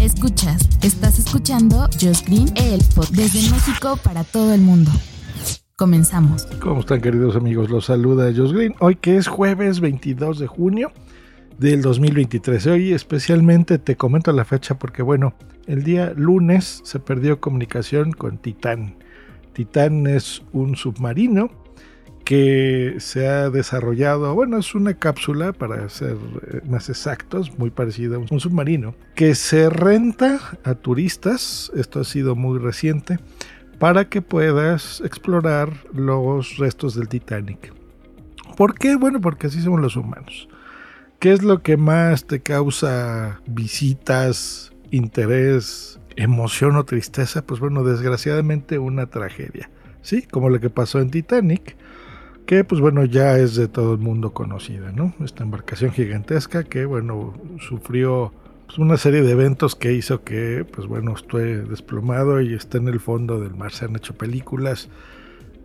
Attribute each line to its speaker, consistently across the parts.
Speaker 1: Escuchas, estás escuchando Just Green, el pod desde México para todo el mundo. Comenzamos.
Speaker 2: ¿Cómo están queridos amigos? Los saluda Josh Green. Hoy que es jueves 22 de junio del 2023. Hoy especialmente te comento la fecha porque bueno, el día lunes se perdió comunicación con Titán. Titán es un submarino que se ha desarrollado, bueno, es una cápsula para ser eh, más exactos, muy parecida a un submarino, que se renta a turistas, esto ha sido muy reciente, para que puedas explorar los restos del Titanic. ¿Por qué? Bueno, porque así somos los humanos. ¿Qué es lo que más te causa visitas, interés, emoción o tristeza? Pues bueno, desgraciadamente una tragedia. Sí, como lo que pasó en Titanic, que pues bueno ya es de todo el mundo conocida, ¿no? Esta embarcación gigantesca que bueno sufrió pues, una serie de eventos que hizo que pues bueno esté desplomado y está en el fondo del mar, se han hecho películas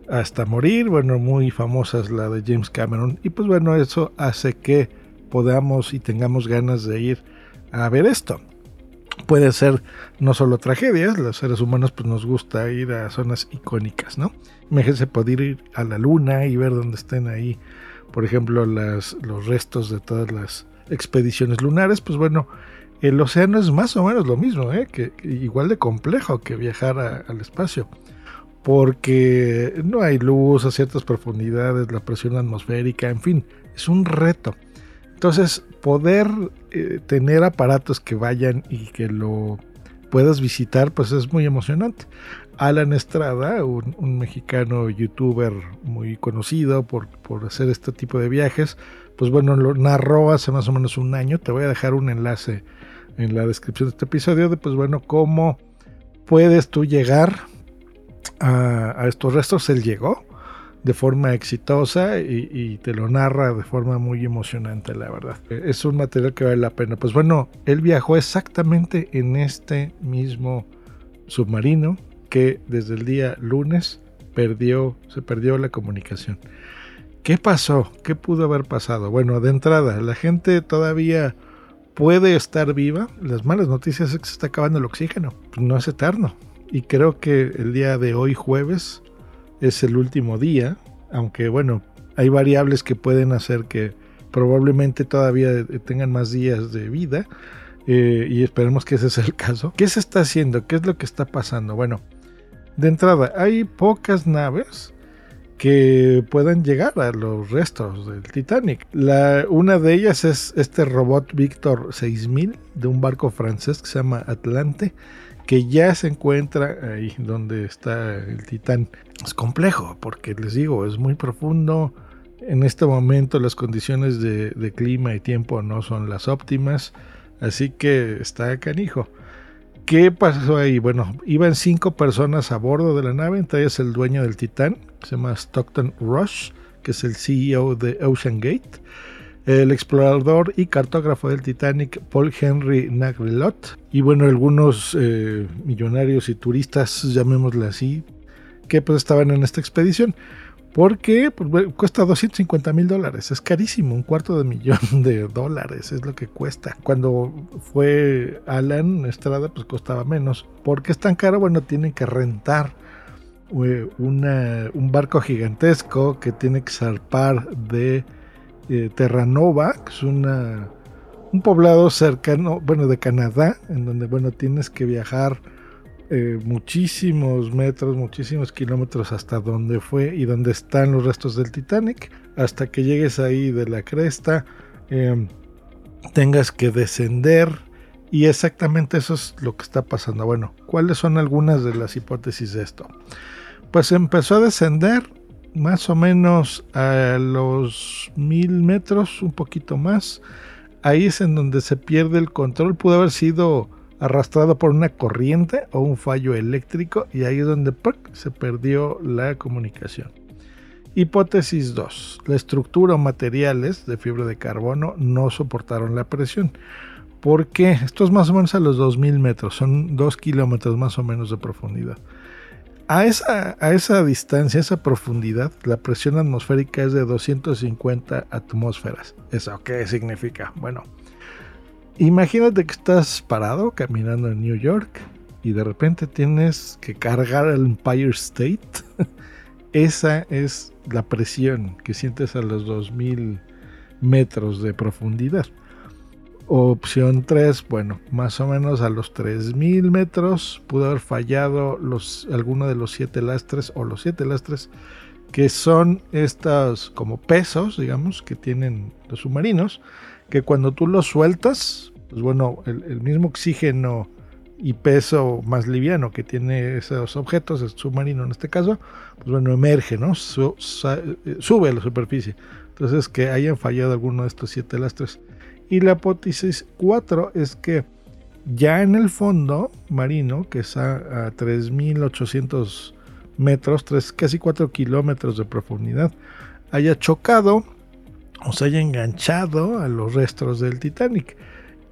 Speaker 2: hasta morir, bueno muy famosas la de James Cameron. Y pues bueno eso hace que podamos y tengamos ganas de ir a ver esto puede ser no solo tragedias, los seres humanos pues nos gusta ir a zonas icónicas, ¿no? Imagínense poder ir a la luna y ver dónde estén ahí, por ejemplo, los restos de todas las expediciones lunares, pues bueno, el océano es más o menos lo mismo, ¿eh? que, igual de complejo que viajar al espacio, porque no hay luz a ciertas profundidades, la presión atmosférica, en fin, es un reto. Entonces, poder eh, tener aparatos que vayan y que lo puedas visitar, pues es muy emocionante. Alan Estrada, un, mexicano youtuber muy conocido por, por, hacer este tipo de viajes, pues bueno, lo narró hace más o menos un año. Te voy a dejar un enlace en la descripción de este episodio de, pues bueno, cómo puedes tú llegar a, a estos restos. Él llegó, de forma exitosa y, te lo narra de forma muy emocionante, la verdad. Es un material que vale la pena. Pues bueno, él viajó exactamente en este mismo submarino que desde el día lunes perdió, se perdió la comunicación. ¿Qué pasó? ¿Qué pudo haber pasado? Bueno, de entrada, la gente todavía puede estar viva. Las malas noticias es que se está acabando el oxígeno. no es eterno. Y creo que el día de hoy, jueves, es el último día, aunque bueno, hay variables que pueden hacer que probablemente todavía tengan más días de vida eh, y esperemos que ese sea el caso. ¿Qué se está haciendo? ¿Qué es lo que está pasando? Bueno, de entrada, hay pocas naves que puedan llegar a los restos del Titanic. La, una de ellas es este robot Victor 6000 de un barco francés que se llama Atlante que ya se encuentra ahí donde está el Titán. Es complejo porque les digo, es muy profundo. En este momento las condiciones de, clima y tiempo no son las óptimas, así que está canijo. ¿Qué pasó ahí? Bueno, iban cinco personas a bordo de la nave, entre ellas el dueño del Titán, se llama Stockton Rush, que es el CEO de Ocean Gate el explorador y cartógrafo del Titanic Paul Henry Nagrelot y bueno algunos eh, millonarios y turistas llamémosle así que pues estaban en esta expedición. Porque pues, cuesta 250 mil dólares. Es carísimo un cuarto de millón de dólares es lo que cuesta. Cuando fue Alan Estrada pues costaba menos. Porque es tan caro bueno tienen que rentar eh, un barco gigantesco que tiene que zarpar de eh, Terranova, que es una, un poblado cercano, bueno, de Canadá, en donde, bueno, tienes que viajar eh, muchísimos metros, muchísimos kilómetros hasta donde fue y donde están los restos del Titanic, hasta que llegues ahí de la cresta, em, tengas que descender. Y exactamente eso es lo que está pasando. Bueno, ¿cuáles son algunas de las hipótesis de esto? Pues empezó a descender más o menos a los mil metros, un poquito más, ahí es en donde se pierde el control. Pudo haber sido arrastrado por una corriente o un fallo eléctrico y ahí es donde se perdió la comunicación. Hipótesis 2. La estructura o materiales de fibra de carbono no soportaron la presión. ¿Por qué? Esto es más o menos a los 2000 metros, son 2 kilómetros más o menos de profundidad. A esa, a esa distancia, esa profundidad, la presión atmosférica es de 250 atmósferas. ¿Eso qué significa? Bueno, imagínate que estás parado caminando en New York y de repente tienes que cargar el Empire State. esa es la presión que sientes a los 2000 metros de profundidad. Opción 3, bueno, más o menos a los 3000 metros pudo haber fallado los, alguno de los siete lastres o los siete lastres que son estos como pesos, digamos, que tienen los submarinos, que cuando tú los sueltas, pues bueno, el, mismo oxígeno y peso más liviano que tiene esos objetos, el submarino en este caso, pues bueno, emerge, ¿no? Eh, sube a la superficie. Entonces, que hayan fallado alguno de estos siete lastres. Y la hipótesis 4 es que ya en el fondo marino, que está a 3.800 metros, casi 4 kilómetros de profundidad, haya chocado o se haya enganchado a los restos del Titanic.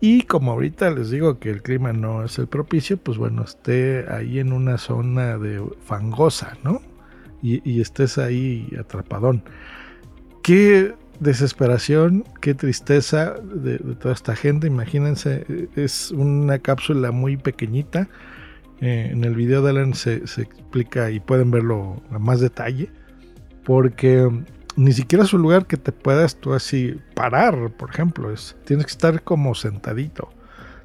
Speaker 2: Y como ahorita les digo que el clima no es el propicio, pues bueno, esté ahí en una zona de fangosa, ¿no? Y, y estés ahí atrapadón. ¿Qué desesperación, qué tristeza de, toda esta gente. Imagínense, es una cápsula muy pequeñita. Eh, en el video de Alan se, explica y pueden verlo a más detalle. Porque ni siquiera es un lugar que te puedas tú así parar, por ejemplo. Es, tienes que estar como sentadito.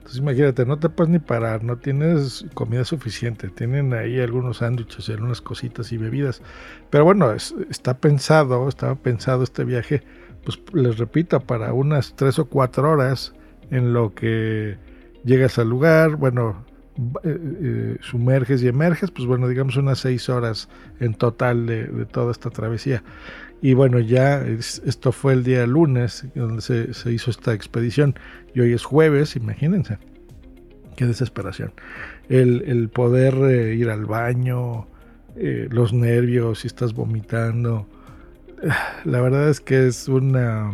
Speaker 2: Entonces imagínate, no te puedes ni parar, no tienes comida suficiente, tienen ahí algunos sándwiches y algunas cositas y bebidas. Pero bueno, está pensado, estaba pensado este viaje pues les repito, para unas tres o cuatro horas en lo que llegas al lugar, bueno, eh, eh, sumerges y emerges, pues bueno, digamos unas seis horas en total de, toda esta travesía. Y bueno, ya esto fue el día lunes donde se, hizo esta expedición y hoy es jueves, imagínense. Qué desesperación. El, poder eh, ir al baño, los nervios, si estás vomitando, la verdad es que es una,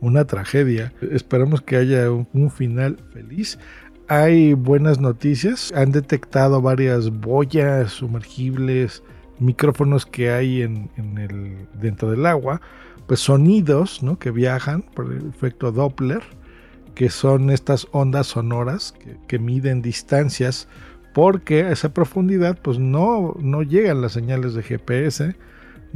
Speaker 2: una tragedia. Esperamos que haya un, final feliz. Hay buenas noticias. Han detectado varias boyas sumergibles, micrófonos que hay en, el, dentro del agua, pues sonidos ¿no? que viajan por el efecto Doppler, que son estas ondas sonoras que, que miden distancias porque a esa profundidad pues no, no llegan las señales de GPS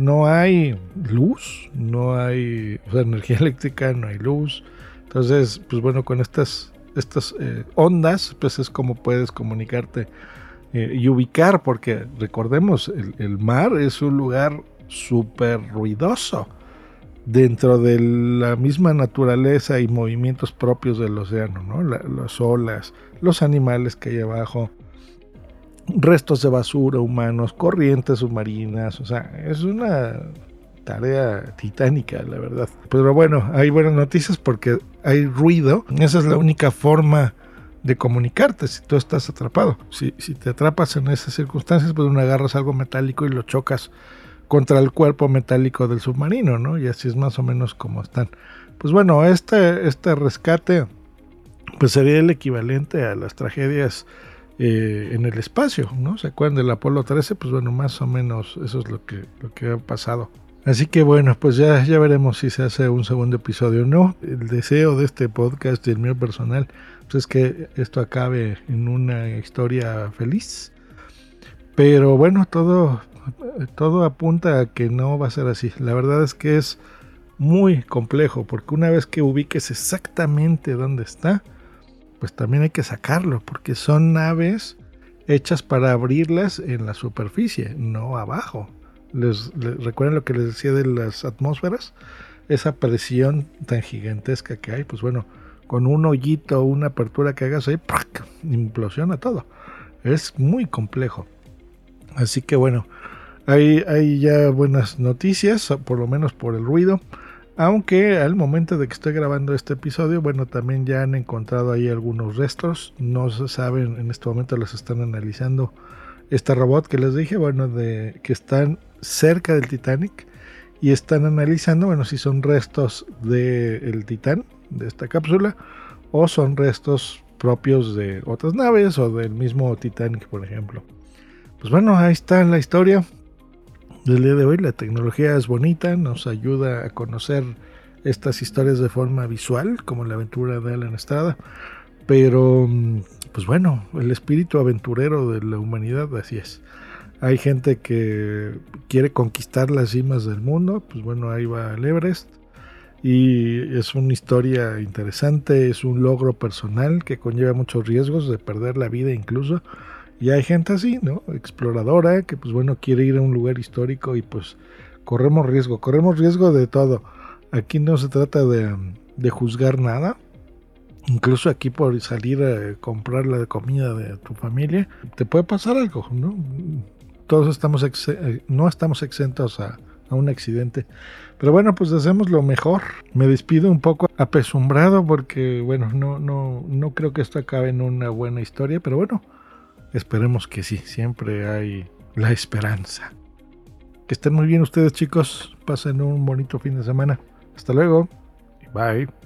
Speaker 2: no hay luz, no hay energía eléctrica, no hay luz. Entonces, pues bueno, con estas, estas eh, ondas, pues es como puedes comunicarte eh, y ubicar, porque recordemos, el, mar es un lugar súper ruidoso dentro de la misma naturaleza y movimientos propios del océano, ¿no? las olas, los animales que hay abajo, restos de basura humanos, corrientes submarinas, o sea, es una tarea titánica, la verdad. Pero bueno, hay buenas noticias porque hay ruido, esa es la única forma de comunicarte si tú estás atrapado. Si, si te atrapas en esas circunstancias, pues uno agarras algo metálico y lo chocas contra el cuerpo metálico del submarino, ¿no? Y así es más o menos como están. Pues bueno, este, este rescate pues sería el equivalente a las tragedias eh, en el espacio, ¿no? ¿Se acuerdan del Apolo 13? Pues bueno, más o menos eso es lo que, lo que ha pasado. Así que bueno, pues ya, ya veremos si se hace un segundo episodio o no. El deseo de este podcast y el mío personal pues es que esto acabe en una historia feliz. Pero bueno, todo, todo apunta a que no va a ser así. La verdad es que es muy complejo porque una vez que ubiques exactamente dónde está, pues también hay que sacarlo, porque son naves hechas para abrirlas en la superficie, no abajo. Les, ¿Recuerdan lo que les decía de las atmósferas? Esa presión tan gigantesca que hay, pues bueno, con un hoyito o una apertura que hagas ahí, implosiona todo. Es muy complejo. Así que bueno, hay, hay ya buenas noticias, por lo menos por el ruido. Aunque al momento de que estoy grabando este episodio, bueno, también ya han encontrado ahí algunos restos. No se saben, en este momento los están analizando. Este robot que les dije, bueno, de que están cerca del Titanic y están analizando, bueno, si son restos del Titán, de esta cápsula, o son restos propios de otras naves o del mismo Titanic, por ejemplo. Pues bueno, ahí está la historia del día de hoy. La tecnología es bonita, nos ayuda a conocer estas historias de forma visual, como la aventura de Alan Estrada. Pero, mm, pues bueno, el espíritu aventurero de la humanidad, así es. Hay gente que quiere conquistar las cimas del mundo, pues bueno, ahí va el Everest. Y es una historia interesante, es un logro personal que conlleva muchos riesgos de perder la vida incluso. Y hay gente así, ¿no? Exploradora, que pues bueno, quiere ir a un lugar histórico y pues corremos riesgo, corremos riesgo de todo. Aquí no se trata de, de juzgar nada. Incluso aquí por salir a comprar la comida de tu familia, te puede pasar algo, ¿no? todos estamos eh, no estamos exentos a, un accidente. Pero bueno, pues hacemos lo mejor. Me despido un poco apesumbrado porque, bueno, no, no, no creo que esto acabe en una buena historia, pero bueno, esperemos que sí, siempre hay la esperanza. Que estén muy bien ustedes chicos, pasen un bonito fin de semana. Hasta luego bye.